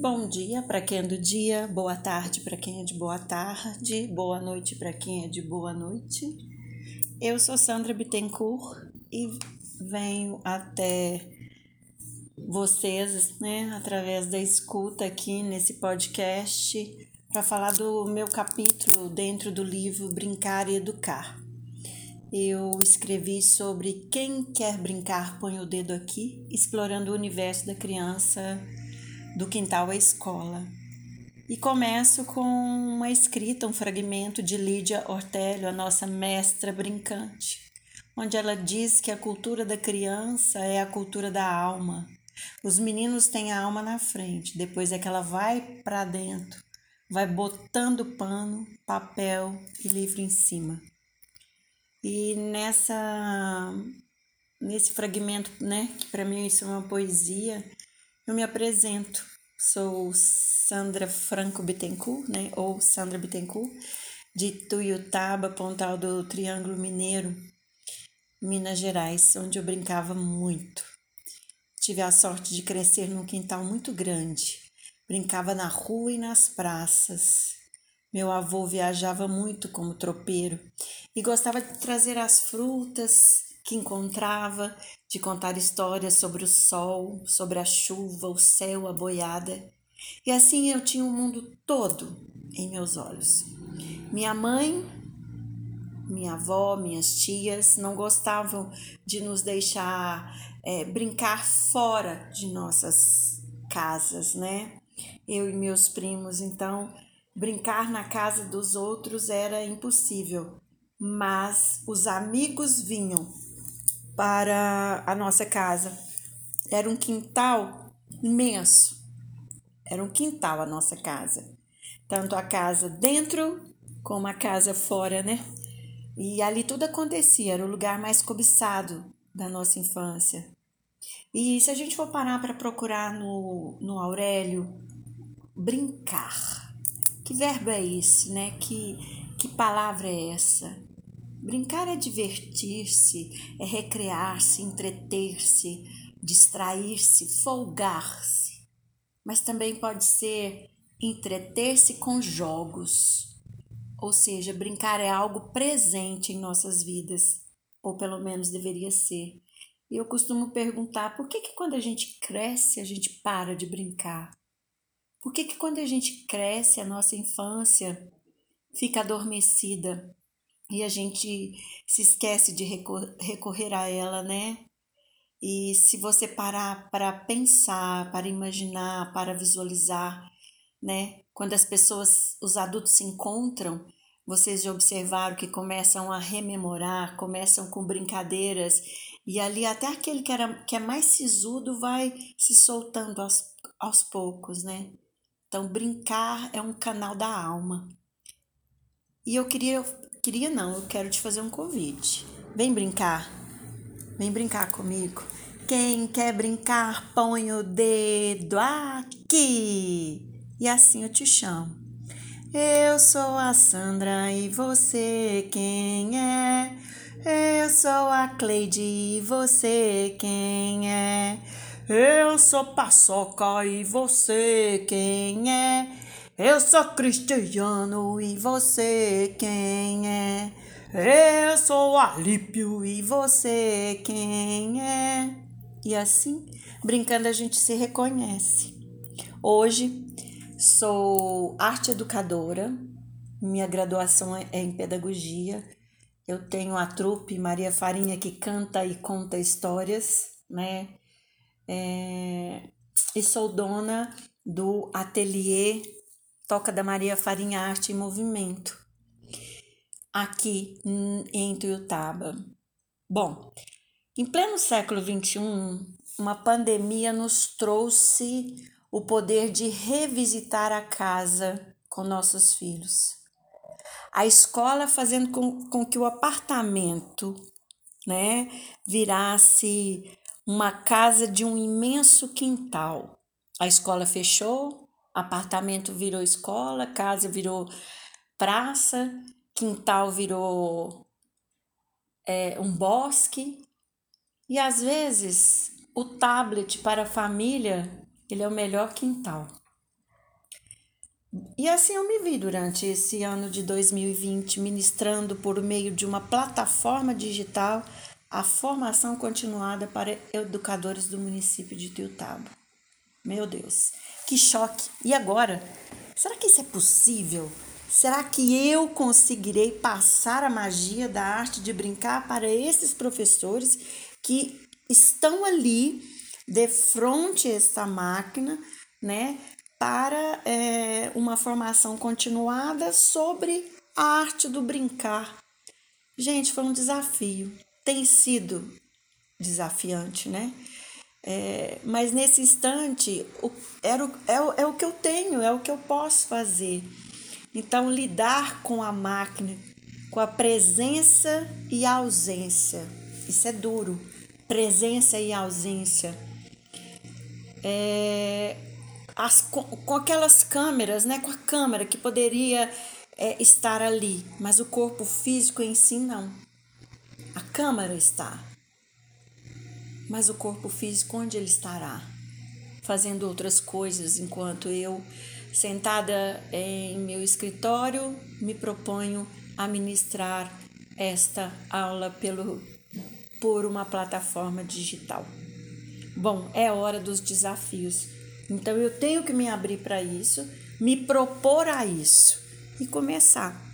Bom dia para quem é do dia, boa tarde para quem é de boa tarde, boa noite para quem é de boa noite. Eu sou Sandra Bittencourt e venho até vocês, né, através da escuta aqui nesse podcast, para falar do meu capítulo dentro do livro Brincar e Educar. Eu escrevi sobre quem quer brincar põe o dedo aqui, explorando o universo da criança do quintal à escola. E começo com uma escrita, um fragmento de Lídia Ortélio, a nossa mestra brincante, onde ela diz que a cultura da criança é a cultura da alma. Os meninos têm a alma na frente, depois é que ela vai para dentro, vai botando pano, papel e livro em cima. E nessa nesse fragmento, né, que para mim isso é uma poesia, eu me apresento. Sou Sandra Franco Bittencourt, né? Ou Sandra Bittencourt, de Tuiutaba, Pontal do Triângulo Mineiro, Minas Gerais, onde eu brincava muito. Tive a sorte de crescer num quintal muito grande. Brincava na rua e nas praças. Meu avô viajava muito como tropeiro e gostava de trazer as frutas que encontrava, de contar histórias sobre o sol, sobre a chuva, o céu, a boiada. E assim eu tinha o mundo todo em meus olhos. Minha mãe, minha avó, minhas tias não gostavam de nos deixar é, brincar fora de nossas casas, né? Eu e meus primos, então brincar na casa dos outros era impossível, mas os amigos vinham para a nossa casa. Era um quintal imenso. Era um quintal a nossa casa. Tanto a casa dentro como a casa fora, né? E ali tudo acontecia, era o lugar mais cobiçado da nossa infância. E se a gente for parar para procurar no, no Aurélio, brincar. Que verbo é esse, né? Que, que palavra é essa? Brincar é divertir-se, é recrear-se, entreter-se, distrair-se, folgar-se. Mas também pode ser entreter-se com jogos. Ou seja, brincar é algo presente em nossas vidas, ou pelo menos deveria ser. E eu costumo perguntar por que, que quando a gente cresce a gente para de brincar? Por que, que quando a gente cresce a nossa infância fica adormecida? E a gente se esquece de recorrer a ela, né? E se você parar para pensar, para imaginar, para visualizar, né? Quando as pessoas, os adultos se encontram, vocês já observaram que começam a rememorar, começam com brincadeiras, e ali até aquele que, era, que é mais sisudo vai se soltando aos, aos poucos, né? Então, brincar é um canal da alma. E eu queria Queria não, eu quero te fazer um convite. Vem brincar. Vem brincar comigo. Quem quer brincar, põe o dedo aqui. E assim eu te chamo. Eu sou a Sandra e você quem é? Eu sou a Cleide e você quem é? Eu sou Paçoca e você quem é? Eu sou Cristiano e você quem é? Eu sou Alípio e você quem é? E assim, brincando, a gente se reconhece. Hoje sou arte educadora, minha graduação é em pedagogia. Eu tenho a trupe Maria Farinha que canta e conta histórias, né? É, e sou dona do ateliê Toca da Maria Farinha Arte e Movimento, aqui em Tuiutaba. Bom, em pleno século XXI, uma pandemia nos trouxe o poder de revisitar a casa com nossos filhos. A escola fazendo com, com que o apartamento né, virasse uma casa de um imenso quintal. A escola fechou, Apartamento virou escola, casa virou praça, quintal virou é, um bosque. E às vezes o tablet para a família ele é o melhor quintal. E assim eu me vi durante esse ano de 2020, ministrando por meio de uma plataforma digital a formação continuada para educadores do município de Tiutaba. Meu Deus, que choque! E agora? Será que isso é possível? Será que eu conseguirei passar a magia da arte de brincar para esses professores que estão ali de frente a essa máquina, né? para é, uma formação continuada sobre a arte do brincar. Gente, foi um desafio. Tem sido desafiante, né? É, mas nesse instante o, era o, é, o, é o que eu tenho, é o que eu posso fazer. Então, lidar com a máquina, com a presença e a ausência, isso é duro. Presença e ausência. É, as, com, com aquelas câmeras, né? Com a câmera que poderia é, estar ali, mas o corpo físico em si não. A câmera está, mas o corpo físico onde ele estará? Fazendo outras coisas enquanto eu, sentada em meu escritório, me proponho a ministrar esta aula pelo, por uma plataforma digital. Bom, é hora dos desafios então eu tenho que me abrir para isso, me propor a isso e começar.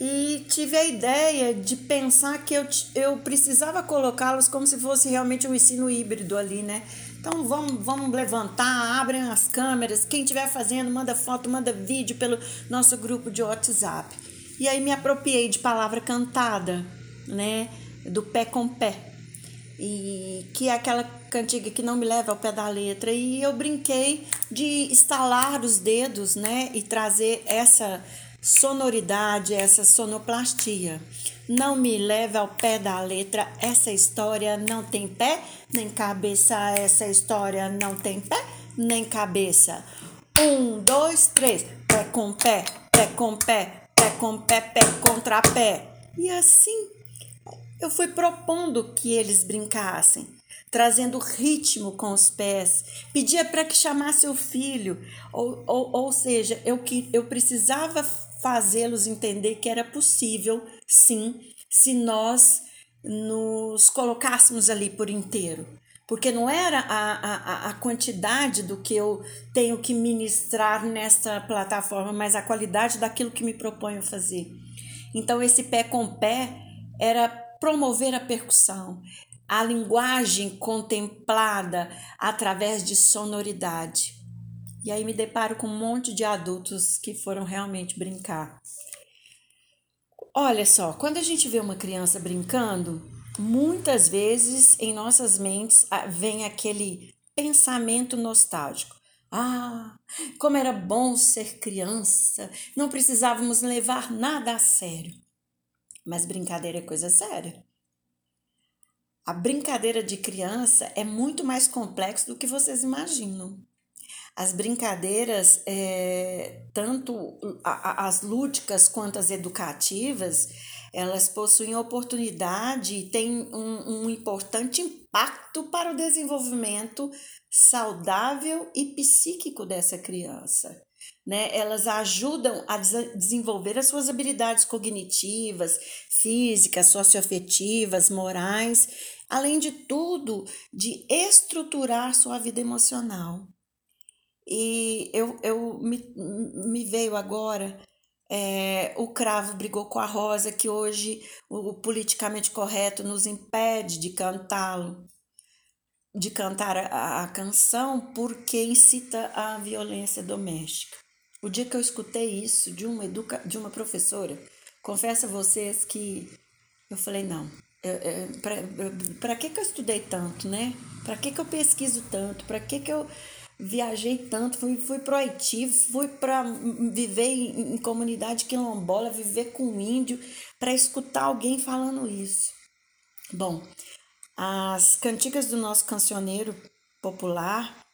E tive a ideia de pensar que eu, eu precisava colocá-los como se fosse realmente um ensino híbrido ali, né? Então vamos, vamos levantar, abrem as câmeras, quem estiver fazendo, manda foto, manda vídeo pelo nosso grupo de WhatsApp. E aí me apropriei de palavra cantada, né? Do pé com pé e que é aquela cantiga que não me leva ao pé da letra e eu brinquei de estalar os dedos, né, e trazer essa sonoridade, essa sonoplastia. Não me leve ao pé da letra, essa história não tem pé nem cabeça, essa história não tem pé nem cabeça. Um, dois, três, pé com pé, pé com pé, pé com pé, pé contra pé. E assim eu fui propondo que eles brincassem, trazendo ritmo com os pés. Pedia para que chamasse o filho, ou, ou, ou seja, eu, que, eu precisava fazê-los entender que era possível, sim, se nós nos colocássemos ali por inteiro. Porque não era a, a, a quantidade do que eu tenho que ministrar nesta plataforma, mas a qualidade daquilo que me proponho fazer. Então, esse pé com pé era promover a percussão, a linguagem contemplada através de sonoridade. E aí me deparo com um monte de adultos que foram realmente brincar. Olha só, quando a gente vê uma criança brincando, muitas vezes em nossas mentes ah, vem aquele pensamento nostálgico. Ah, como era bom ser criança, não precisávamos levar nada a sério. Mas brincadeira é coisa séria. A brincadeira de criança é muito mais complexo do que vocês imaginam. As brincadeiras, é, tanto as lúdicas quanto as educativas, elas possuem oportunidade e têm um, um importante impacto para o desenvolvimento saudável e psíquico dessa criança né? Elas ajudam a desenvolver as suas habilidades cognitivas, físicas, socioafetivas, morais, além de tudo, de estruturar sua vida emocional. E eu, eu me, me veio agora é, o cravo brigou com a rosa, que hoje o politicamente correto nos impede de cantá-lo, de cantar a, a canção, porque incita a violência doméstica. O dia que eu escutei isso de uma, educa de uma professora, confesso a vocês que eu falei, não, para que, que eu estudei tanto, né? Para que, que eu pesquiso tanto? Para que, que eu viajei tanto? Fui, fui pro Haiti, fui para viver em, em comunidade quilombola, viver com índio, para escutar alguém falando isso. Bom, as cantigas do nosso cancioneiro popular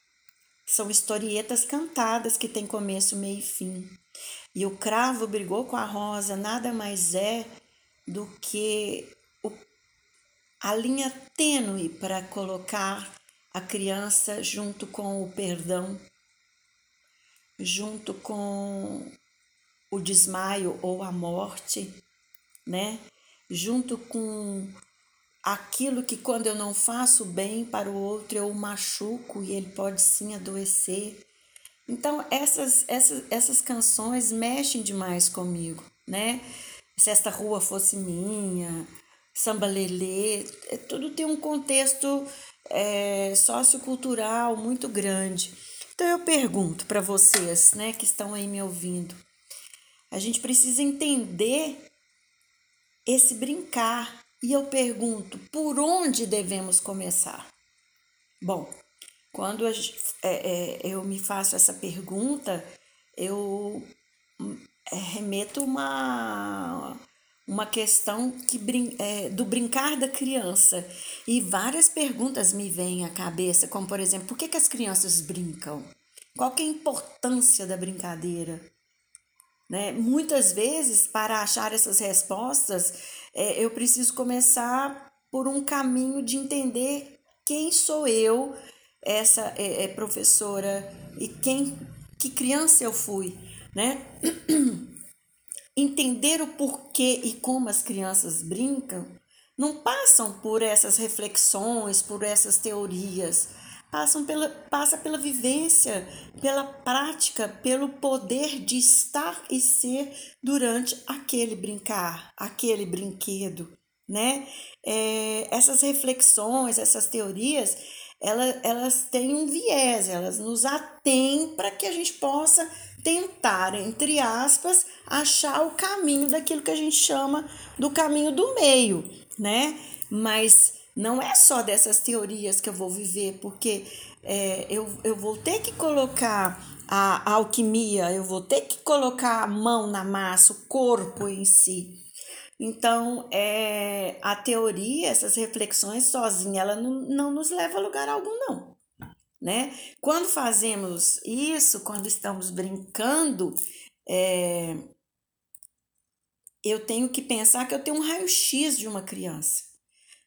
são historietas cantadas que têm começo, meio e fim. E o cravo brigou com a rosa nada mais é do que o, a linha tênue para colocar a criança junto com o perdão, junto com o desmaio ou a morte, né? Junto com aquilo que quando eu não faço bem para o outro eu o machuco e ele pode sim adoecer. Então essas essas, essas canções mexem demais comigo, né? Se esta rua fosse minha, samba lelê, é, tudo tem um contexto é, sociocultural muito grande. Então eu pergunto para vocês, né, que estão aí me ouvindo, a gente precisa entender esse brincar. E eu pergunto, por onde devemos começar? Bom, quando é, é, eu me faço essa pergunta, eu é, remeto uma uma questão que é, do brincar da criança e várias perguntas me vêm à cabeça, como por exemplo, por que, que as crianças brincam? Qual é a importância da brincadeira? Né? Muitas vezes, para achar essas respostas, é, eu preciso começar por um caminho de entender quem sou eu, essa é, é professora, e quem, que criança eu fui, né? entender o porquê e como as crianças brincam, não passam por essas reflexões, por essas teorias, passam pela, passa pela vivência, pela prática, pelo poder de estar e ser durante aquele brincar, aquele brinquedo, né? É, essas reflexões, essas teorias, elas, elas têm um viés, elas nos atêm para que a gente possa tentar, entre aspas, achar o caminho daquilo que a gente chama do caminho do meio, né? Mas não é só dessas teorias que eu vou viver, porque é, eu, eu vou ter que colocar a, a alquimia, eu vou ter que colocar a mão na massa, o corpo em si. Então, é, a teoria, essas reflexões sozinha, ela não, não nos leva a lugar algum, não né? Quando fazemos isso, quando estamos brincando, é, eu tenho que pensar que eu tenho um raio-x de uma criança,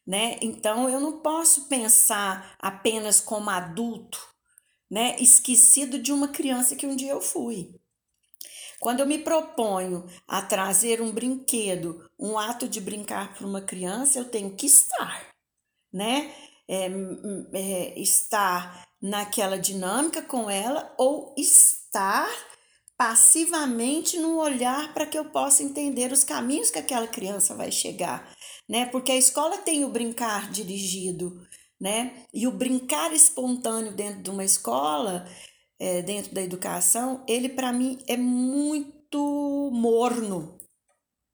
né? Então eu não posso pensar apenas como adulto, né? Esquecido de uma criança que um dia eu fui. Quando eu me proponho a trazer um brinquedo, um ato de brincar para uma criança, eu tenho que estar, né? É, é, estar naquela dinâmica com ela ou estar passivamente no olhar para que eu possa entender os caminhos que aquela criança vai chegar, né? Porque a escola tem o brincar dirigido, né? E o brincar espontâneo dentro de uma escola, é, dentro da educação, ele para mim é muito morno,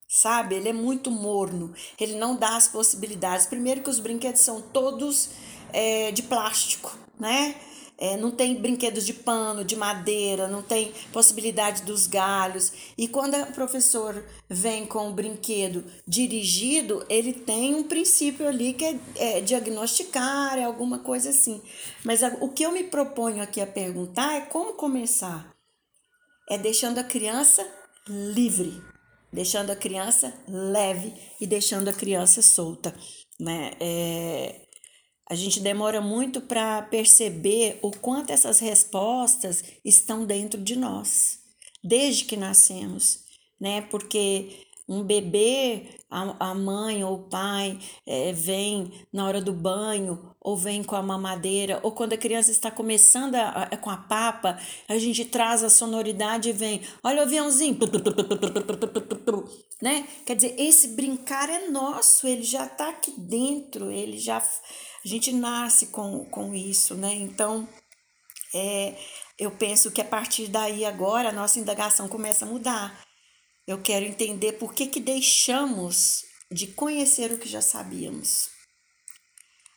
sabe? Ele é muito morno. Ele não dá as possibilidades. Primeiro que os brinquedos são todos é, de plástico, né? É, não tem brinquedos de pano, de madeira, não tem possibilidade dos galhos. E quando o professor vem com o brinquedo dirigido, ele tem um princípio ali que é, é diagnosticar, é alguma coisa assim. Mas a, o que eu me proponho aqui a perguntar é como começar. É deixando a criança livre, deixando a criança leve e deixando a criança solta, né? É, a gente demora muito para perceber o quanto essas respostas estão dentro de nós, desde que nascemos, né? Porque um bebê, a, a mãe ou o pai é, vem na hora do banho, ou vem com a mamadeira, ou quando a criança está começando a, a, com a papa, a gente traz a sonoridade e vem, olha o aviãozinho, né? Quer dizer, esse brincar é nosso, ele já está aqui dentro, ele já a gente nasce com, com isso, né? Então, é, eu penso que a partir daí agora a nossa indagação começa a mudar. Eu quero entender por que, que deixamos de conhecer o que já sabíamos.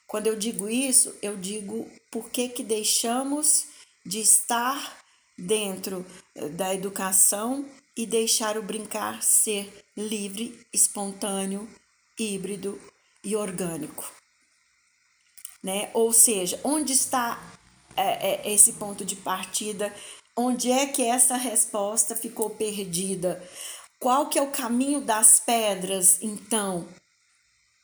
Quando eu digo isso, eu digo por que, que deixamos de estar dentro eh, da educação e deixar o brincar ser livre, espontâneo, híbrido e orgânico né? Ou seja, onde está é, é, esse ponto de partida? Onde é que essa resposta ficou perdida? Qual que é o caminho das pedras, então?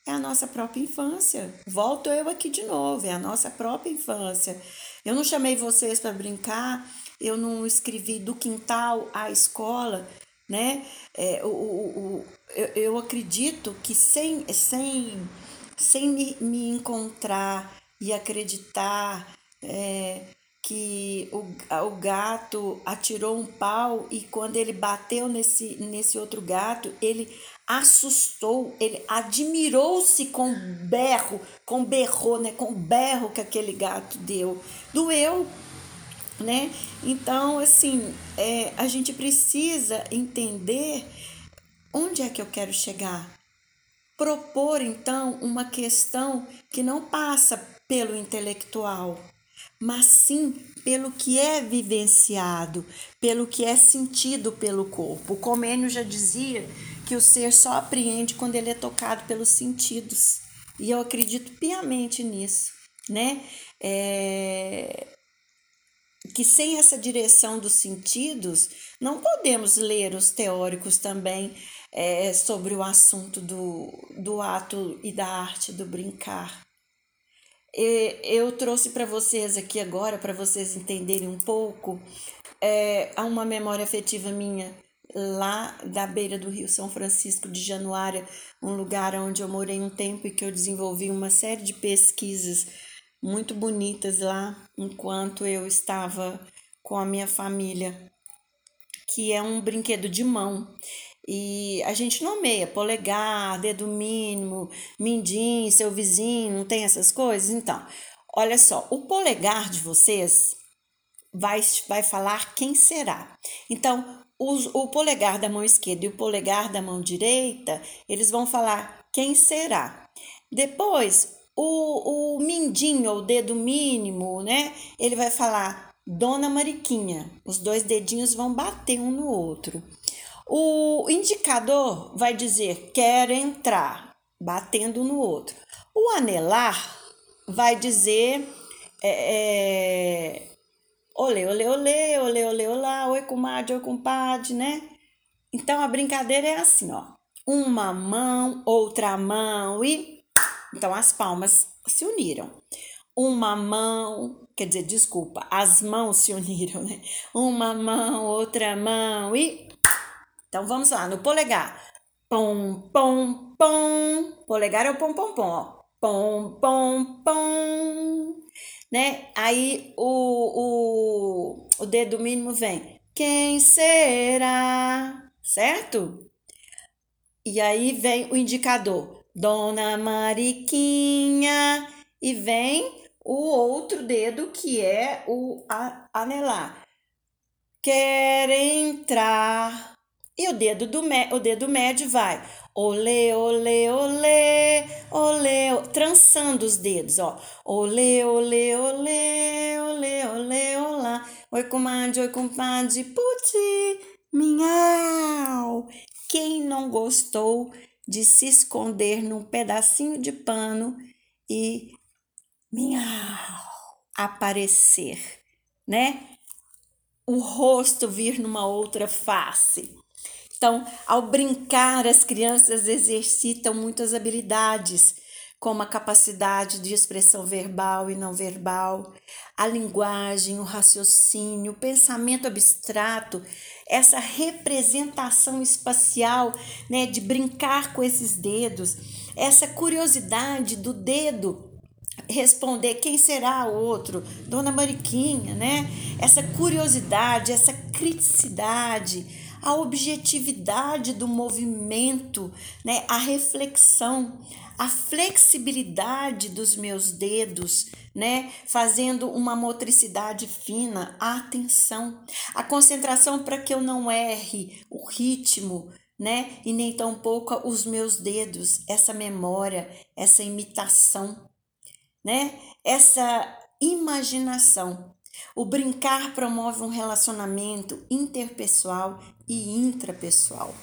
É a nossa própria infância. Volto eu aqui de novo, é a nossa própria infância. Eu não chamei vocês para brincar eu não escrevi do quintal à escola, né? É, o, o, o, eu, eu acredito que sem, sem, sem me, me encontrar e acreditar é, que o, o gato atirou um pau e quando ele bateu nesse, nesse outro gato, ele assustou, ele admirou-se com berro, com berrou, né, com berro que aquele gato deu. Doeu, né? Então, assim, é, a gente precisa entender onde é que eu quero chegar. Propor, então, uma questão que não passa pelo intelectual, mas sim pelo que é vivenciado, pelo que é sentido pelo corpo. O Comênio já dizia que o ser só apreende quando ele é tocado pelos sentidos. E eu acredito piamente nisso, né? É... Que sem essa direção dos sentidos, não podemos ler os teóricos também é, sobre o assunto do, do ato e da arte do brincar. Eu trouxe para vocês aqui agora, para vocês entenderem um pouco, é, uma memória afetiva minha lá da beira do Rio São Francisco de Januária, um lugar onde eu morei um tempo e que eu desenvolvi uma série de pesquisas muito bonitas lá enquanto eu estava com a minha família, que é um brinquedo de mão. E a gente nomeia polegar, dedo mínimo, mindim, seu vizinho, não tem essas coisas? Então, olha só, o polegar de vocês vai, vai falar quem será. Então, os, o polegar da mão esquerda e o polegar da mão direita, eles vão falar quem será. Depois, o, o mindinho, ou dedo mínimo, né? Ele vai falar Dona Mariquinha. Os dois dedinhos vão bater um no outro. O indicador vai dizer quer entrar, batendo no outro. O anelar vai dizer é, é, Olê, olê, olê, olê, olê, olá, oi comadre, oi compadre, né? Então a brincadeira é assim, ó. Uma mão, outra mão e. Então as palmas se uniram. Uma mão, quer dizer, desculpa, as mãos se uniram, né? Uma mão, outra mão e. Então vamos lá, no polegar. Pom, pom, pom. Polegar é o pom, pom, pom, ó. Pom, pom, pom né? Aí o, o, o dedo mínimo vem. Quem será? Certo? E aí vem o indicador. Dona Mariquinha. E vem o outro dedo que é o anelar. Quer entrar. E o dedo, do, o dedo médio vai. Olê, olê, olê, olê, trançando os dedos, ó. Olê, olê, olê, olê, olê, olá. Oi, comadre, oi, compadre, puti, minhau. Quem não gostou de se esconder num pedacinho de pano e minhau, aparecer, né? O rosto vir numa outra face. Então, ao brincar, as crianças exercitam muitas habilidades, como a capacidade de expressão verbal e não verbal, a linguagem, o raciocínio, o pensamento abstrato, essa representação espacial, né, de brincar com esses dedos, essa curiosidade do dedo responder quem será o outro, Dona Mariquinha, né? Essa curiosidade, essa criticidade, a objetividade do movimento, né? a reflexão, a flexibilidade dos meus dedos, né? Fazendo uma motricidade fina, a atenção, a concentração para que eu não erre o ritmo, né? E nem tampouco os meus dedos, essa memória, essa imitação, né? Essa imaginação. O brincar promove um relacionamento interpessoal e intrapessoal.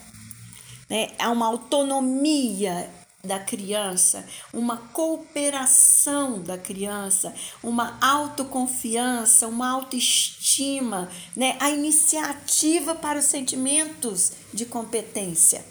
Né? Há uma autonomia da criança, uma cooperação da criança, uma autoconfiança, uma autoestima, né? a iniciativa para os sentimentos de competência.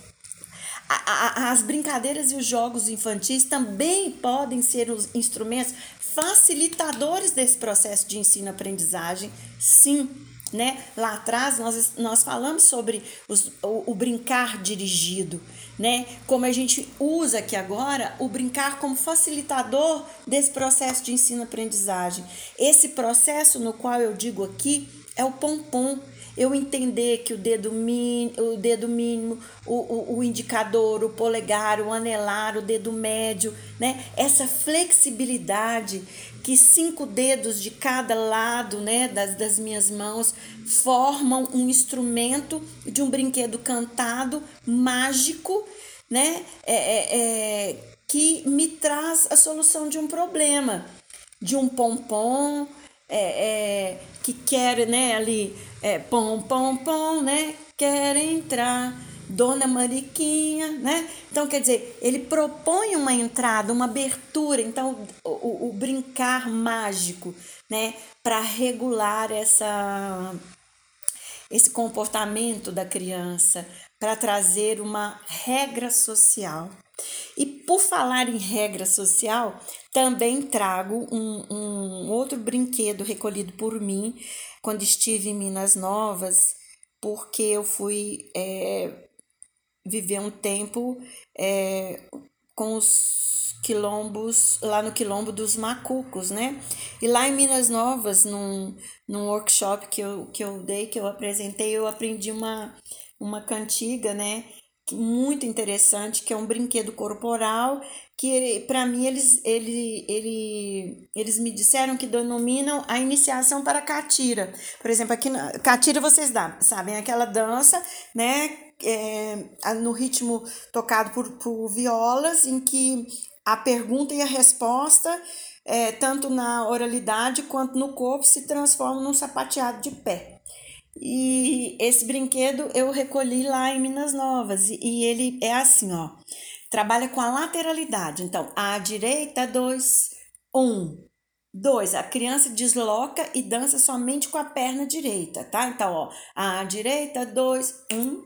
a, as brincadeiras e os jogos infantis também podem ser os instrumentos facilitadores desse processo de ensino-aprendizagem, sim. Né? Lá atrás nós, nós falamos sobre os, o, o brincar dirigido, né? Como a gente usa aqui agora o brincar como facilitador desse processo de ensino-aprendizagem. Esse processo no qual eu digo aqui é o pompom eu entender que o dedo, min, o dedo mínimo, o, o, o indicador, o polegar, o anelar, o dedo médio, né? Essa flexibilidade que cinco dedos de cada lado né, das, das minhas mãos formam um instrumento de um brinquedo cantado, mágico, né? É, é, é, que me traz a solução de um problema, de um pompom, é, é, que quer, né, ali, é, pom, pom, pom, né, quer entrar, Dona Mariquinha, né? Então, quer dizer, ele propõe uma entrada, uma abertura, então, o, o brincar mágico, né, para regular essa, esse comportamento da criança, para trazer uma regra social. E por falar em regra social, também trago um, um outro brinquedo recolhido por mim quando estive em Minas Novas, porque eu fui é, viver um tempo é, com os quilombos, lá no quilombo dos macucos, né? E lá em Minas Novas, num, num workshop que eu, que eu dei, que eu apresentei, eu aprendi uma, uma cantiga, né? Muito interessante, que é um brinquedo corporal, que para mim eles, ele, ele, eles me disseram que denominam a iniciação para catira. Por exemplo, aqui na catira vocês dá, sabem, aquela dança, né, é, no ritmo tocado por, por violas, em que a pergunta e a resposta, é, tanto na oralidade quanto no corpo, se transformam num sapateado de pé. E esse brinquedo eu recolhi lá em Minas Novas e ele é assim, ó. Trabalha com a lateralidade. Então, à direita, dois, um, dois. A criança desloca e dança somente com a perna direita, tá? Então, ó, à direita, dois, um,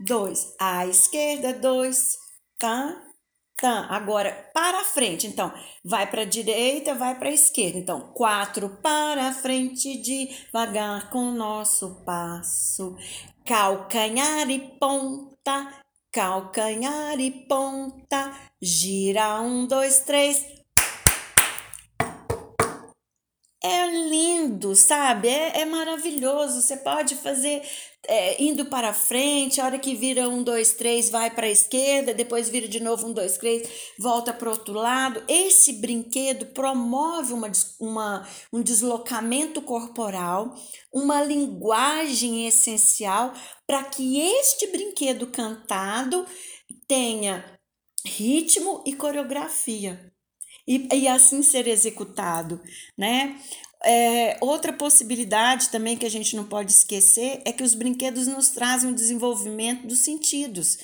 dois. À esquerda, dois, tá? Tá, agora para frente. Então, vai para a direita, vai para a esquerda. Então, quatro para frente, devagar com nosso passo. Calcanhar e ponta, calcanhar e ponta. Gira um, dois, três. É lindo, sabe? É, é maravilhoso. Você pode fazer é, indo para frente, a hora que vira um, dois, três, vai para a esquerda, depois vira de novo um, dois, três, volta para o outro lado. Esse brinquedo promove uma, uma, um deslocamento corporal, uma linguagem essencial para que este brinquedo cantado tenha ritmo e coreografia. E, e assim ser executado, né? É, outra possibilidade também que a gente não pode esquecer é que os brinquedos nos trazem o desenvolvimento dos sentidos.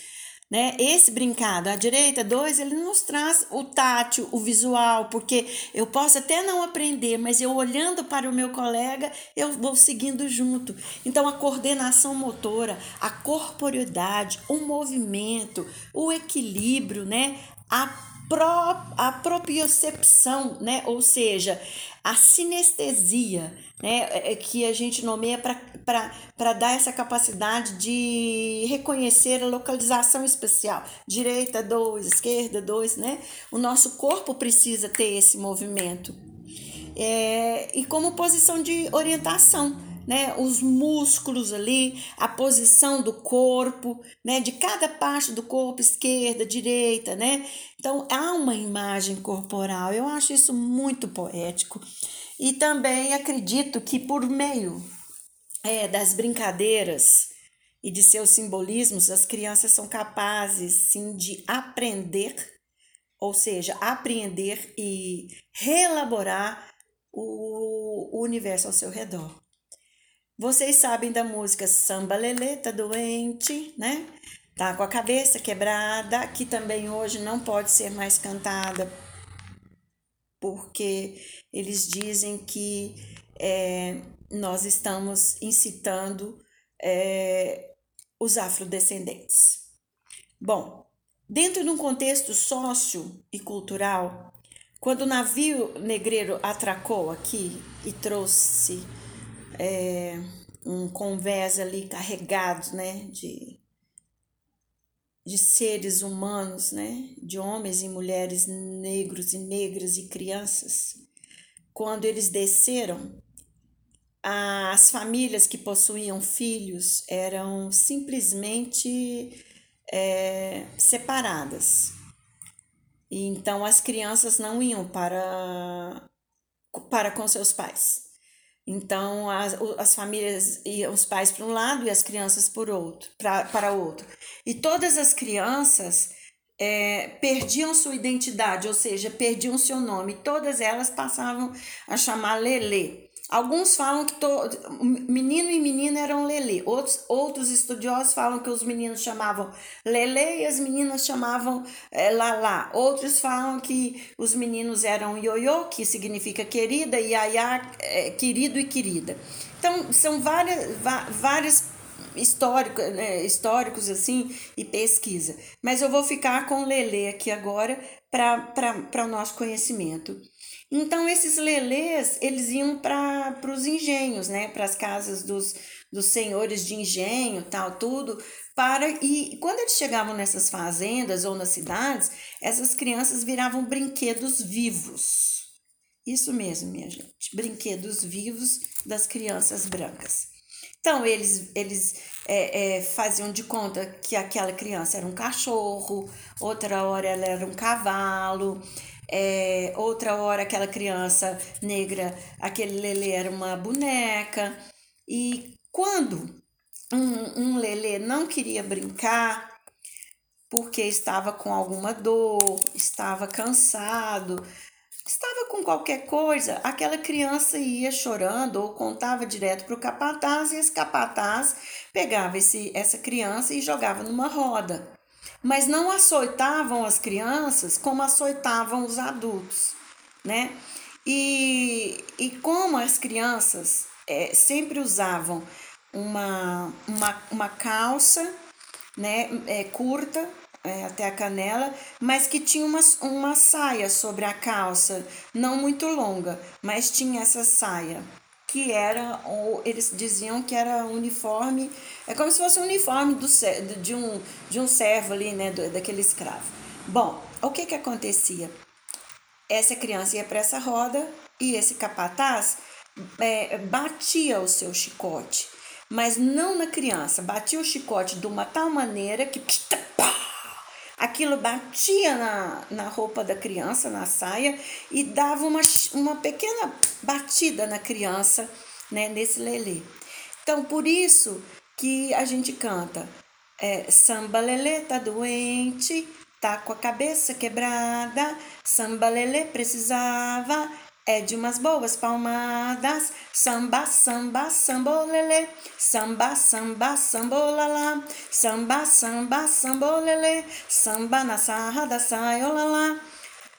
Né? Esse brincado à direita, dois, ele nos traz o tátil, o visual, porque eu posso até não aprender, mas eu olhando para o meu colega, eu vou seguindo junto. Então, a coordenação motora, a corporeidade, o movimento, o equilíbrio, né? a, a propiocepção, né? ou seja, a sinestesia, né, é, é que a gente nomeia para dar essa capacidade de reconhecer a localização especial. Direita, dois, esquerda, dois, né? O nosso corpo precisa ter esse movimento. É, e como posição de orientação, né, os músculos ali, a posição do corpo, né, de cada parte do corpo, esquerda, direita, né? Então há uma imagem corporal. Eu acho isso muito poético. E também acredito que por meio é, das brincadeiras e de seus simbolismos, as crianças são capazes sim de aprender, ou seja, apreender e reelaborar o, o universo ao seu redor. Vocês sabem da música Samba Lelê, tá doente, né? Tá com a cabeça quebrada, que também hoje não pode ser mais cantada, porque eles dizem que é, nós estamos incitando é, os afrodescendentes. Bom, Dentro de um contexto sócio e cultural, quando o navio negreiro atracou aqui e trouxe é, um convés ali carregado né, de, de seres humanos, né, de homens e mulheres negros e negras e crianças, quando eles desceram, as famílias que possuíam filhos eram simplesmente é, separadas. Então as crianças não iam para, para com seus pais. Então as, as famílias iam os pais para um lado e as crianças por outro, pra, para outro. E todas as crianças é, perdiam sua identidade, ou seja, perdiam seu nome. Todas elas passavam a chamar Lele. Alguns falam que to, menino e menina eram Lele. Outros, outros estudiosos falam que os meninos chamavam Lele e as meninas chamavam é, Lala. Outros falam que os meninos eram Ioiô, que significa querida, e Yaya, é, querido e querida. Então, são várias, várias histórico, né, históricos assim e pesquisa. Mas eu vou ficar com Lele aqui agora para o nosso conhecimento. Então, esses lelês, eles iam para os engenhos, né? Para as casas dos, dos senhores de engenho, tal, tudo. para E quando eles chegavam nessas fazendas ou nas cidades, essas crianças viravam brinquedos vivos. Isso mesmo, minha gente. Brinquedos vivos das crianças brancas. Então, eles, eles é, é, faziam de conta que aquela criança era um cachorro, outra hora ela era um cavalo é, outra hora aquela criança negra, aquele lelê era uma boneca. E quando um, um lelê não queria brincar, porque estava com alguma dor, estava cansado, estava com qualquer coisa, aquela criança ia chorando ou contava direto para o capataz e esse capataz pegava esse, essa criança e jogava numa roda mas não açoitavam as crianças como açoitavam os adultos, né? E, e como as crianças é, sempre usavam uma, uma, uma calça né, é, curta é, até a canela, mas que tinha uma, uma saia sobre a calça, não muito longa, mas tinha essa saia que era, ou eles diziam que era uniforme, é como se fosse um uniforme do, de, um, de um servo ali, né, do, daquele escravo. Bom, o que que acontecia? Essa criança ia para essa roda e esse capataz é, batia o seu chicote, mas não na criança, batia o chicote de uma tal maneira que aquilo batia na, na roupa da criança, na saia, e dava uma, uma pequena batida na criança, né, nesse lelê. Então, por isso que a gente canta é, samba lelê tá doente, tá com a cabeça quebrada, samba lelê precisava é de umas boas palmadas, samba, samba, sambolele, samba, samba, sambolala, samba, samba, sambolele, samba na sarra da saia, olala.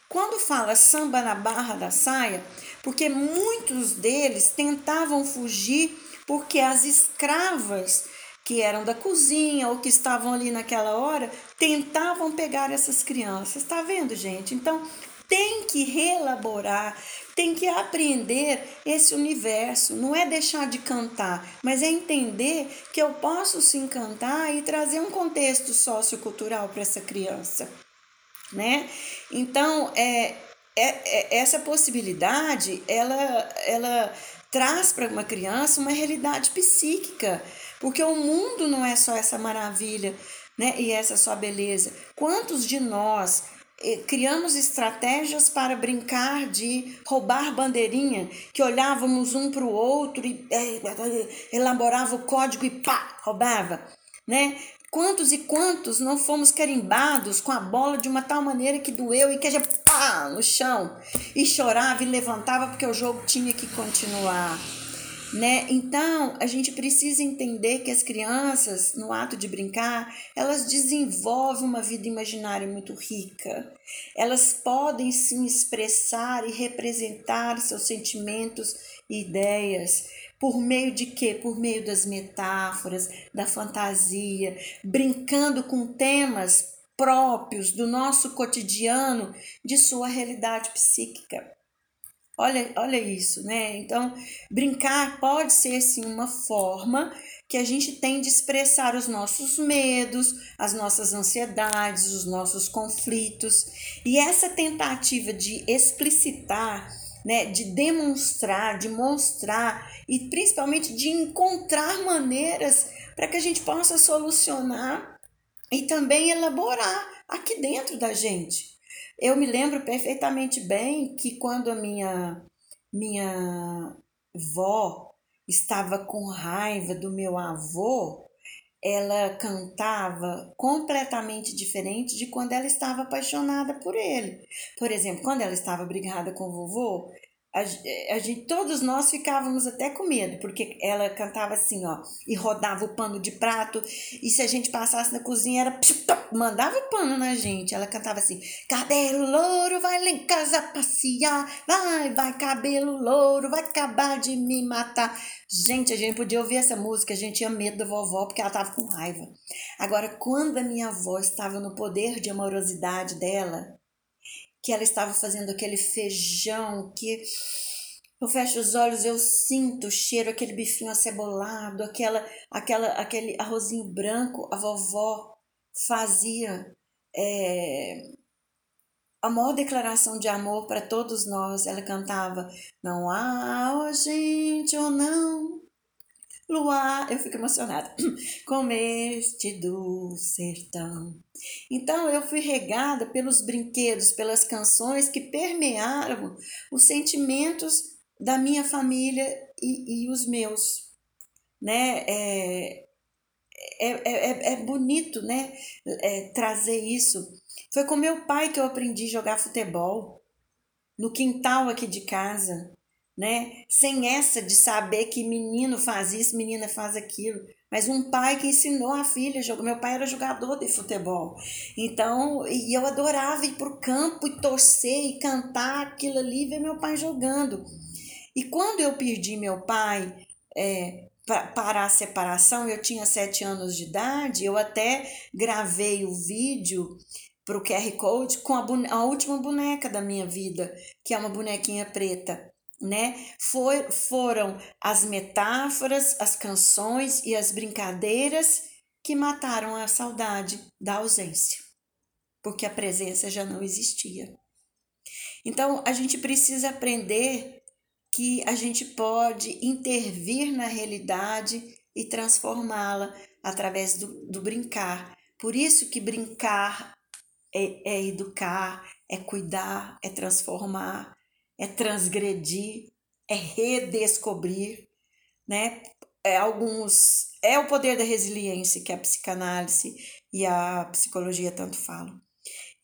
Quando fala samba na barra da saia, porque muitos deles tentavam fugir porque as escravas que eram da cozinha ou que estavam ali naquela hora tentavam pegar essas crianças. Tá vendo, gente? Então, tem que reelaborar, tem que aprender esse universo. Não é deixar de cantar, mas é entender que eu posso sim cantar e trazer um contexto sociocultural para essa criança, né? Então, é, é, é, essa possibilidade, ela, ela traz para uma criança uma realidade psíquica, porque o mundo não é só essa maravilha, né? E essa só beleza. Quantos de nós criamos estratégias para brincar de roubar bandeirinha, que olhávamos um para o outro e é, elaborava o código e pá, roubava, né? Quantos e quantos não fomos carimbados com a bola de uma tal maneira que doeu e que gente pá no chão e chorava e levantava porque o jogo tinha que continuar né? Então, a gente precisa entender que as crianças, no ato de brincar, elas desenvolvem uma vida imaginária muito rica. Elas podem se expressar e representar seus sentimentos e ideias. Por meio de quê? Por meio das metáforas, da fantasia, brincando com temas próprios do nosso cotidiano de sua realidade psíquica. Olha, olha isso, né? Então, brincar pode ser sim uma forma que a gente tem de expressar os nossos medos, as nossas ansiedades, os nossos conflitos. E essa tentativa de explicitar, né, de demonstrar, de mostrar e principalmente de encontrar maneiras para que a gente possa solucionar e também elaborar aqui dentro da gente. Eu me lembro perfeitamente bem que quando a minha minha vó estava com raiva do meu avô, ela cantava completamente diferente de quando ela estava apaixonada por ele. Por exemplo, quando ela estava brigada com o vovô, a, a gente, todos nós ficávamos até com medo, porque ela cantava assim, ó, e rodava o pano de prato, e se a gente passasse na cozinha, era mandava o pano na gente. Ela cantava assim: cabelo louro, vai lá em casa passear, vai, vai, cabelo louro, vai acabar de me matar. Gente, a gente podia ouvir essa música, a gente tinha medo da vovó porque ela tava com raiva. Agora, quando a minha avó estava no poder de amorosidade dela, que ela estava fazendo aquele feijão que eu fecho os olhos, eu sinto o cheiro, aquele bifinho acebolado, aquela, aquela, aquele arrozinho branco, a vovó fazia é, a maior declaração de amor para todos nós. Ela cantava: Não há, gente, ou não, luar, eu fico emocionada, como este do sertão. Então eu fui regada pelos brinquedos, pelas canções que permearam os sentimentos da minha família e, e os meus. Né? É, é, é, é bonito né? É, trazer isso. Foi com meu pai que eu aprendi a jogar futebol no quintal aqui de casa né? Sem essa de saber que menino faz isso, menina faz aquilo. Mas um pai que ensinou a filha a jogar. Meu pai era jogador de futebol. Então, e eu adorava ir para o campo e torcer e cantar aquilo ali, ver meu pai jogando. E quando eu perdi meu pai é, para a separação, eu tinha sete anos de idade, eu até gravei o vídeo para o QR Code com a, a última boneca da minha vida, que é uma bonequinha preta né? For, foram as metáforas, as canções e as brincadeiras que mataram a saudade da ausência, porque a presença já não existia. Então, a gente precisa aprender que a gente pode intervir na realidade e transformá-la através do, do, brincar. Por isso que brincar é, é educar, é cuidar, é transformar, é transgredir, é redescobrir, né? É alguns é o poder da resiliência que a psicanálise e a psicologia tanto falam.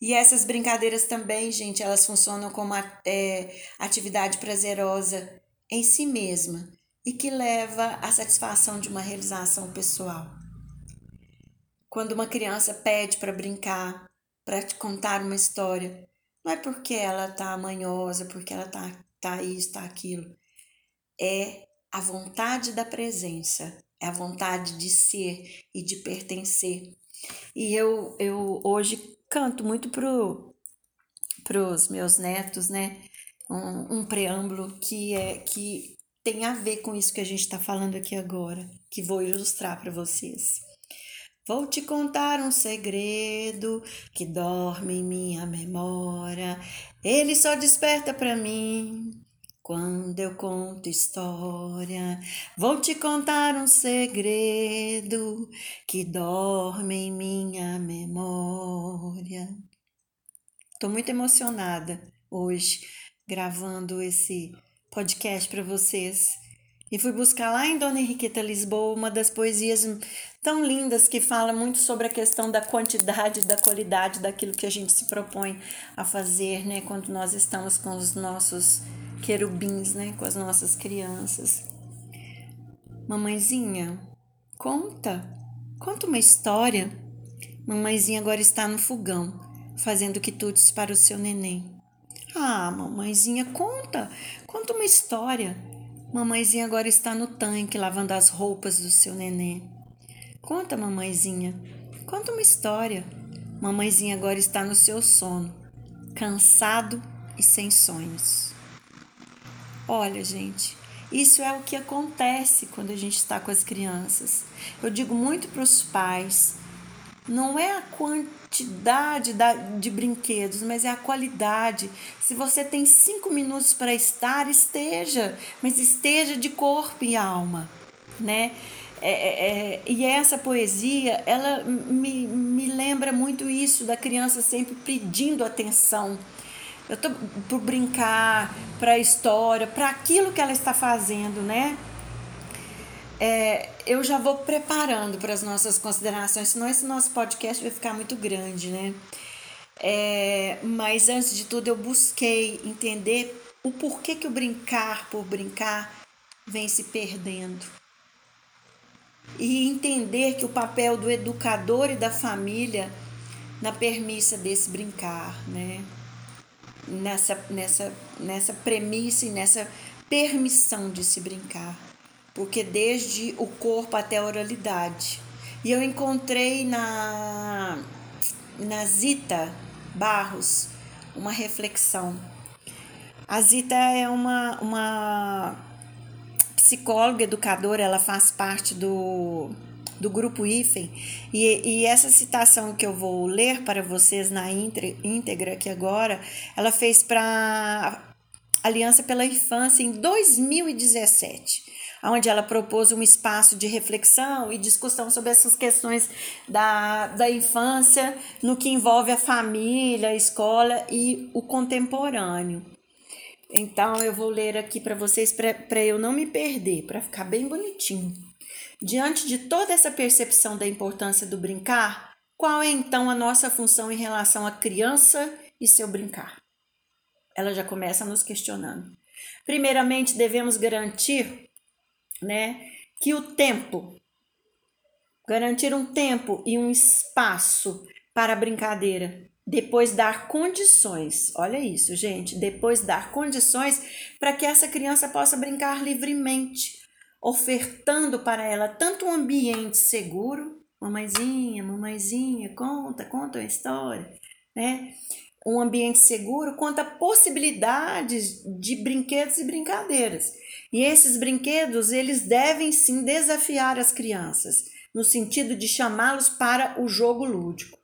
E essas brincadeiras também, gente, elas funcionam como é, atividade prazerosa em si mesma e que leva à satisfação de uma realização pessoal. Quando uma criança pede para brincar, para te contar uma história, não é porque ela tá manhosa, porque ela tá, tá isso, tá aquilo. É a vontade da presença, é a vontade de ser e de pertencer. E eu, eu hoje canto muito pro pros meus netos, né? Um, um preâmbulo que é que tem a ver com isso que a gente está falando aqui agora, que vou ilustrar para vocês. Vou te contar um segredo que dorme em minha memória. Ele só desperta para mim quando eu conto história. Vou te contar um segredo que dorme em minha memória. Estou muito emocionada hoje gravando esse podcast para vocês e fui buscar lá em Dona Henriqueta Lisboa uma das poesias tão lindas que fala muito sobre a questão da quantidade da qualidade daquilo que a gente se propõe a fazer, né, quando nós estamos com os nossos querubins, né, com as nossas crianças. Mamãezinha, conta, conta uma história. Mamãezinha agora está no fogão, fazendo quitutes para o seu neném. Ah, mamãezinha, conta, conta uma história. Mamãezinha agora está no tanque lavando as roupas do seu nenê. Conta, mamãezinha. Conta uma história. Mamãezinha agora está no seu sono, cansado e sem sonhos. Olha, gente, isso é o que acontece quando a gente está com as crianças. Eu digo muito para os pais: não é a quantidade de brinquedos, mas é a qualidade. Se você tem cinco minutos para estar, esteja, mas esteja de corpo e alma, né? É, é, é, e essa poesia, ela me, me lembra muito isso da criança sempre pedindo atenção eu tô para brincar, para a história, para aquilo que ela está fazendo, né? É, eu já vou preparando para as nossas considerações, senão esse nosso podcast vai ficar muito grande, né? É, mas antes de tudo, eu busquei entender o porquê que o brincar por brincar vem se perdendo. E entender que o papel do educador e da família na permissa desse brincar, né? nessa, nessa, nessa premissa e nessa permissão de se brincar, porque desde o corpo até a oralidade. E eu encontrei na, na Zita Barros uma reflexão. A Zita é uma, uma psicóloga, educadora, ela faz parte do do grupo IFEM, e, e essa citação que eu vou ler para vocês na íntegra aqui agora, ela fez para Aliança pela Infância em 2017 onde ela propôs um espaço de reflexão e discussão sobre essas questões da, da infância no que envolve a família, a escola e o contemporâneo. Então eu vou ler aqui para vocês para eu não me perder, para ficar bem bonitinho. Diante de toda essa percepção da importância do brincar, qual é então a nossa função em relação à criança e seu brincar? Ela já começa nos questionando. Primeiramente, devemos garantir, né, que o tempo, garantir um tempo e um espaço para a brincadeira, depois dar condições, olha isso, gente, depois dar condições para que essa criança possa brincar livremente, ofertando para ela tanto um ambiente seguro, mamãezinha, mamãezinha, conta, conta uma história, né? Um ambiente seguro, quanto a possibilidades de brinquedos e brincadeiras. E esses brinquedos, eles devem sim desafiar as crianças, no sentido de chamá-los para o jogo lúdico.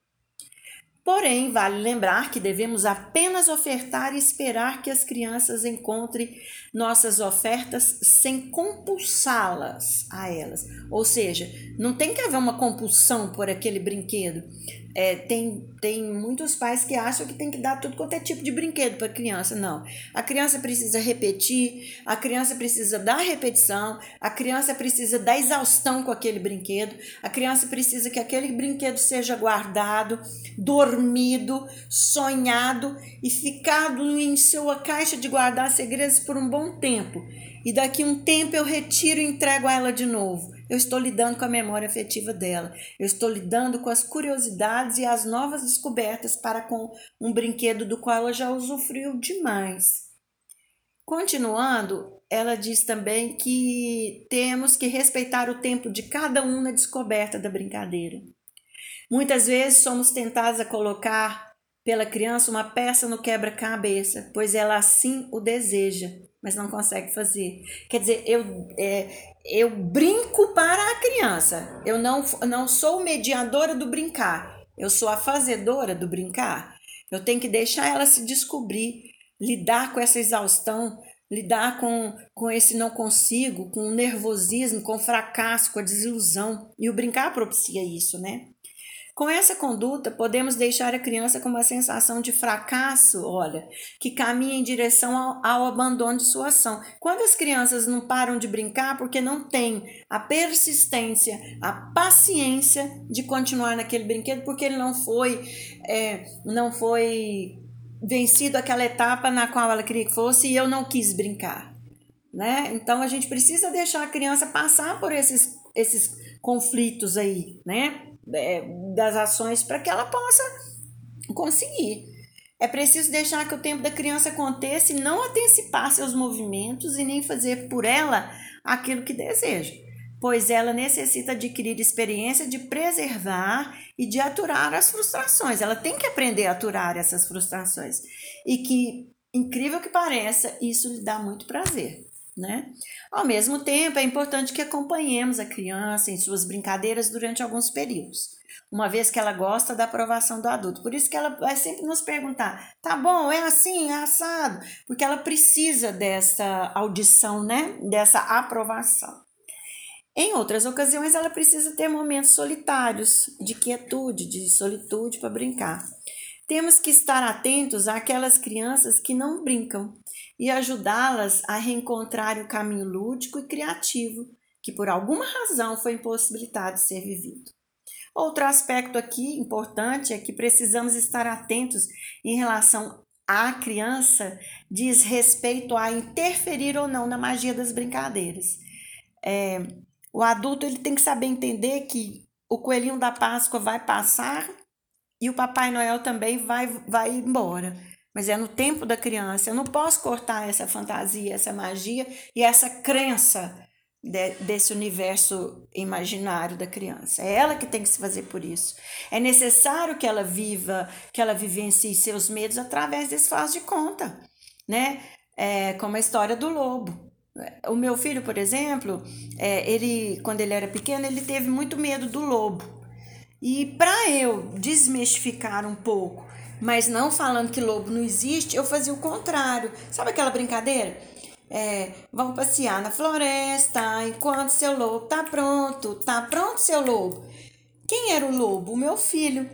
Porém, vale lembrar que devemos apenas ofertar e esperar que as crianças encontrem nossas ofertas sem compulsá-las a elas. Ou seja, não tem que haver uma compulsão por aquele brinquedo. É, tem, tem muitos pais que acham que tem que dar tudo quanto é tipo de brinquedo para a criança. Não. A criança precisa repetir, a criança precisa da repetição, a criança precisa da exaustão com aquele brinquedo, a criança precisa que aquele brinquedo seja guardado, dormido, sonhado e ficado em sua caixa de guardar segredos por um bom tempo. E daqui um tempo eu retiro e entrego a ela de novo. Eu estou lidando com a memória afetiva dela. Eu estou lidando com as curiosidades e as novas descobertas para com um brinquedo do qual ela já usufruiu demais. Continuando, ela diz também que temos que respeitar o tempo de cada um na descoberta da brincadeira. Muitas vezes somos tentados a colocar pela criança uma peça no quebra-cabeça, pois ela assim o deseja, mas não consegue fazer. Quer dizer, eu, é, eu brinco para a criança. Eu não, não sou mediadora do brincar. Eu sou a fazedora do brincar. Eu tenho que deixar ela se descobrir, lidar com essa exaustão, lidar com, com esse não consigo, com o nervosismo, com o fracasso, com a desilusão. E o brincar propicia isso, né? Com essa conduta, podemos deixar a criança com uma sensação de fracasso, olha, que caminha em direção ao, ao, abandono de sua ação. Quando as crianças não param de brincar porque não têm a persistência, a paciência de continuar naquele brinquedo, porque ele não foi, é, não foi vencido aquela etapa na qual ela queria que fosse e eu não quis brincar. Né? Então a gente precisa deixar a criança passar por esses, esses conflitos aí, né? É, das ações para que ela possa conseguir. É preciso deixar que o tempo da criança aconteça e não antecipar seus movimentos e nem fazer por ela aquilo que deseja. pois ela necessita adquirir experiência de preservar e de aturar as frustrações. Ela tem que aprender a aturar essas frustrações. E que, incrível que pareça, isso lhe dá muito prazer. Né? Ao mesmo tempo, é importante que acompanhemos a criança em suas brincadeiras durante alguns períodos, uma vez que ela gosta da aprovação do adulto. Por isso que ela vai sempre nos perguntar: tá bom, é assim, é assado, porque ela precisa dessa audição, né? Dessa aprovação. Em outras ocasiões, ela precisa ter momentos solitários, de quietude, de solitude para brincar. Temos que estar atentos àquelas crianças que não brincam e ajudá-las a reencontrar o caminho lúdico e criativo que por alguma razão foi impossibilitado de ser vivido. Outro aspecto aqui importante é que precisamos estar atentos em relação à criança diz respeito a interferir ou não na magia das brincadeiras. É, o adulto ele tem que saber entender que o coelhinho da Páscoa vai passar e o Papai Noel também vai, vai embora. Mas é no tempo da criança. Eu não posso cortar essa fantasia, essa magia e essa crença de, desse universo imaginário da criança. É ela que tem que se fazer por isso. É necessário que ela viva, que ela vivencie seus medos através desse faz de conta, né? É, como a história do lobo. O meu filho, por exemplo, é, ele, quando ele era pequeno, ele teve muito medo do lobo. E para eu desmistificar um pouco, mas não falando que lobo não existe, eu fazia o contrário. Sabe aquela brincadeira? É, vamos passear na floresta enquanto seu lobo tá pronto. Tá pronto, seu lobo? Quem era o lobo? O meu filho.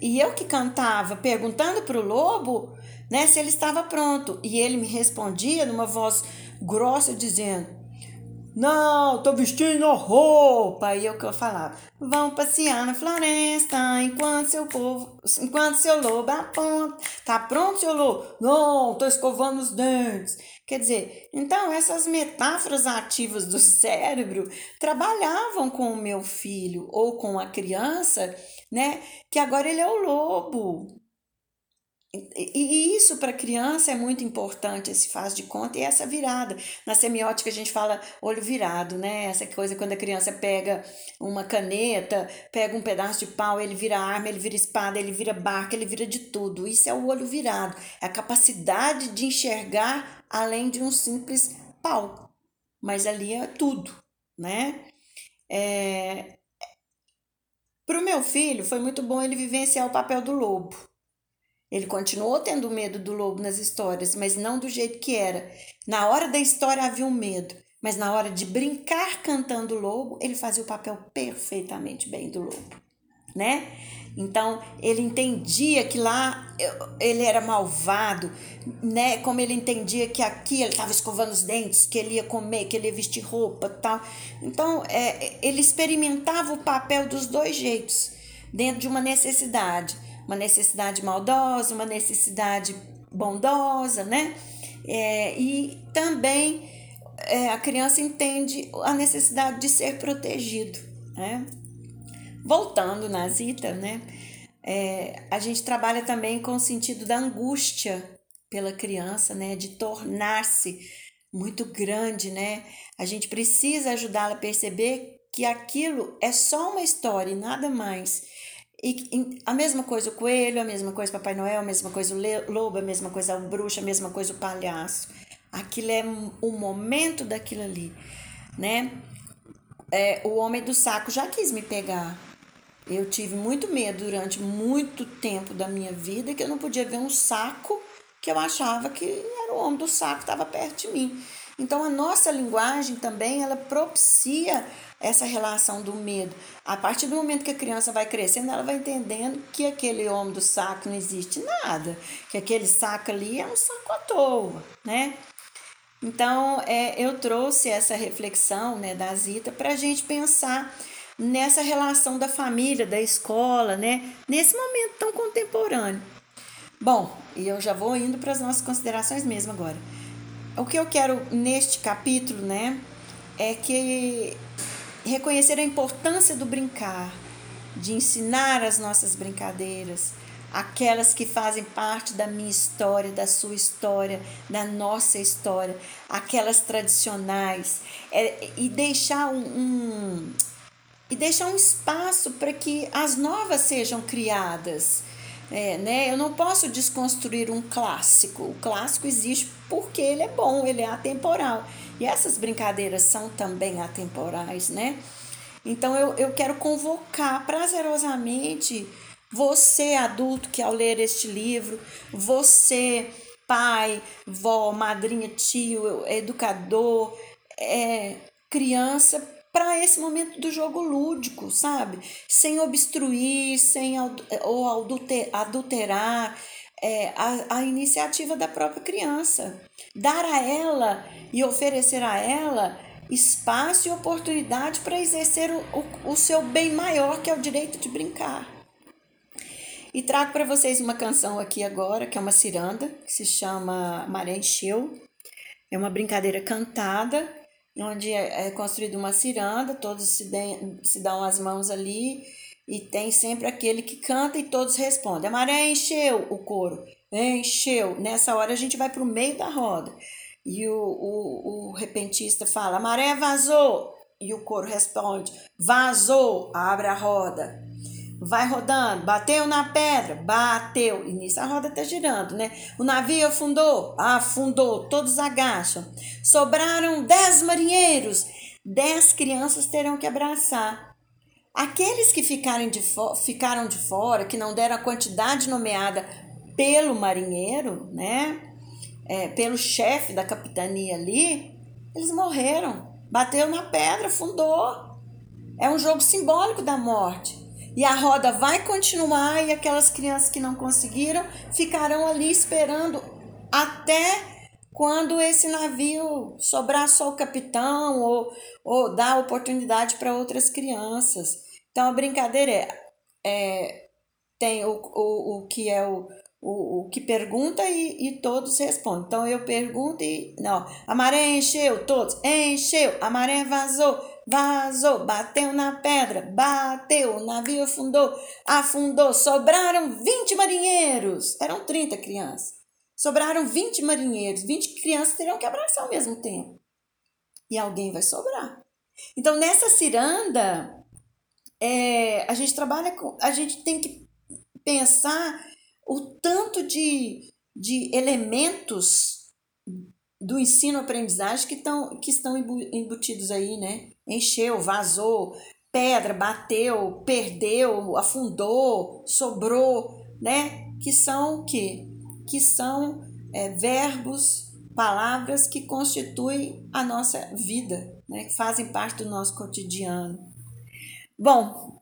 E eu que cantava perguntando para o lobo né, se ele estava pronto. E ele me respondia numa voz grossa dizendo: Não, tô vestindo roupa. É o que eu falava: Vão passear na floresta enquanto seu povo, enquanto seu lobo aponta. Tá pronto, seu lobo? Não, tô escovando os dentes. Quer dizer, então essas metáforas ativas do cérebro trabalhavam com o meu filho ou com a criança, né? Que agora ele é o lobo, e isso para criança é muito importante, esse faz de conta e essa virada. Na semiótica a gente fala olho virado, né? Essa coisa quando a criança pega uma caneta, pega um pedaço de pau, ele vira arma, ele vira espada, ele vira barca, ele vira de tudo. Isso é o olho virado, é a capacidade de enxergar além de um simples pau. Mas ali é tudo, né? É... Para o meu filho foi muito bom ele vivenciar o papel do lobo ele continuou tendo medo do lobo nas histórias, mas não do jeito que era. Na hora da história havia um medo, mas na hora de brincar cantando o lobo, ele fazia o papel perfeitamente bem do lobo, né? Então, ele entendia que lá ele era malvado, né? Como ele entendia que aqui ele estava escovando os dentes, que ele ia comer, que ele ia vestir roupa, tal. Então, é, ele experimentava o papel dos dois jeitos, dentro de uma necessidade uma necessidade maldosa, uma necessidade bondosa, né? É, e também é, a criança entende a necessidade de ser protegido, né? Voltando na Zita, né? É, a gente trabalha também com o sentido da angústia pela criança, né? De tornar-se muito grande, né? A gente precisa ajudá-la a perceber que aquilo é só uma história e nada mais. E, a mesma coisa o coelho, a mesma coisa o Papai Noel, a mesma coisa o lobo, a mesma coisa o bruxo, a mesma coisa o palhaço. Aquilo é o momento daquilo ali, né? É, o homem do saco já quis me pegar. Eu tive muito medo durante muito tempo da minha vida que eu não podia ver um saco que eu achava que era o homem do saco estava perto de mim. Então a nossa linguagem também ela propicia essa relação do medo. A partir do momento que a criança vai crescendo, ela vai entendendo que aquele homem do saco não existe nada, que aquele saco ali é um saco à toa, né? Então, é, eu trouxe essa reflexão né, da Zita para a gente pensar nessa relação da família, da escola, né? Nesse momento tão contemporâneo. Bom, e eu já vou indo para as nossas considerações mesmo agora. O que eu quero neste capítulo, né, é que reconhecer a importância do brincar, de ensinar as nossas brincadeiras, aquelas que fazem parte da minha história, da sua história, da nossa história, aquelas tradicionais, é, e deixar um, um e deixar um espaço para que as novas sejam criadas. É, né? Eu não posso desconstruir um clássico. O clássico existe porque ele é bom, ele é atemporal. E essas brincadeiras são também atemporais, né? Então eu, eu quero convocar prazerosamente você, adulto, que ao ler este livro, você, pai, vó, madrinha, tio, educador, é, criança, para esse momento do jogo lúdico, sabe? Sem obstruir, sem ou adulterar é, a, a iniciativa da própria criança. Dar a ela e oferecer a ela espaço e oportunidade para exercer o, o, o seu bem maior, que é o direito de brincar. E trago para vocês uma canção aqui agora, que é uma ciranda, que se chama Maré Encheu. É uma brincadeira cantada onde é, é construída uma ciranda, todos se, se dão as mãos ali e tem sempre aquele que canta e todos respondem. A maré encheu o coro, encheu. Nessa hora a gente vai para o meio da roda e o, o, o repentista fala: a maré vazou. E o coro responde: vazou, abre a roda vai rodando, bateu na pedra, bateu, e nisso a roda está girando, né? O navio afundou, afundou, todos agacham. Sobraram dez marinheiros, dez crianças terão que abraçar. Aqueles que ficarem de ficaram de fora, que não deram a quantidade nomeada pelo marinheiro, né? É, pelo chefe da capitania ali, eles morreram. Bateu na pedra, afundou. É um jogo simbólico da morte. E a roda vai continuar e aquelas crianças que não conseguiram ficarão ali esperando até quando esse navio sobrar só o capitão ou, ou dar oportunidade para outras crianças. Então a brincadeira é, é tem o, o, o que é o, o, o que pergunta e, e todos respondem. Então eu pergunto e. Não, a maré encheu, todos. Encheu, a maré vazou, vazou, bateu na pedra, bateu, o navio afundou, afundou, sobraram 20 marinheiros. Eram 30 crianças. Sobraram 20 marinheiros, 20 crianças terão que abraçar ao mesmo tempo. E alguém vai sobrar. Então, nessa ciranda, é, a gente trabalha com. A gente tem que pensar o tanto de, de elementos do ensino-aprendizagem que, que estão embutidos aí, né? Encheu, vazou, pedra, bateu, perdeu, afundou, sobrou, né? Que são o quê? Que são é, verbos, palavras que constituem a nossa vida, né? Que fazem parte do nosso cotidiano. Bom,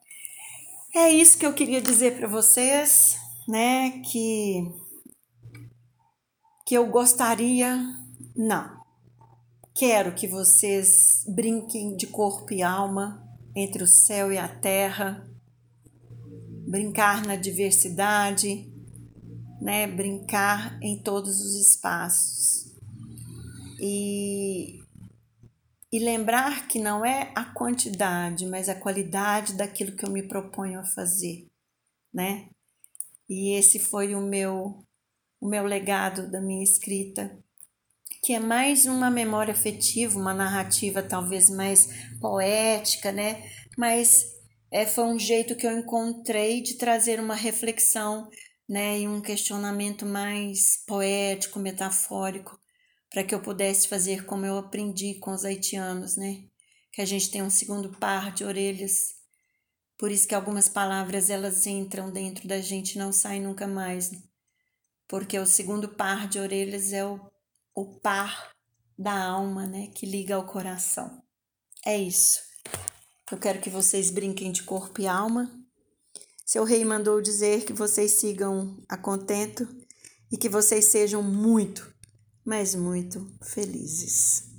é isso que eu queria dizer para vocês né, que que eu gostaria, não. Quero que vocês brinquem de corpo e alma entre o céu e a terra, brincar na diversidade, né, brincar em todos os espaços. E e lembrar que não é a quantidade, mas a qualidade daquilo que eu me proponho a fazer, né? E esse foi o meu o meu legado da minha escrita, que é mais uma memória afetiva, uma narrativa talvez mais poética, né? Mas é, foi um jeito que eu encontrei de trazer uma reflexão, né, e um questionamento mais poético, metafórico, para que eu pudesse fazer como eu aprendi com os haitianos, né? Que a gente tem um segundo par de orelhas por isso que algumas palavras elas entram dentro da gente não saem nunca mais. Porque o segundo par de orelhas é o, o par da alma, né, que liga ao coração. É isso. Eu quero que vocês brinquem de corpo e alma. Seu rei mandou dizer que vocês sigam a contento e que vocês sejam muito, mas muito felizes.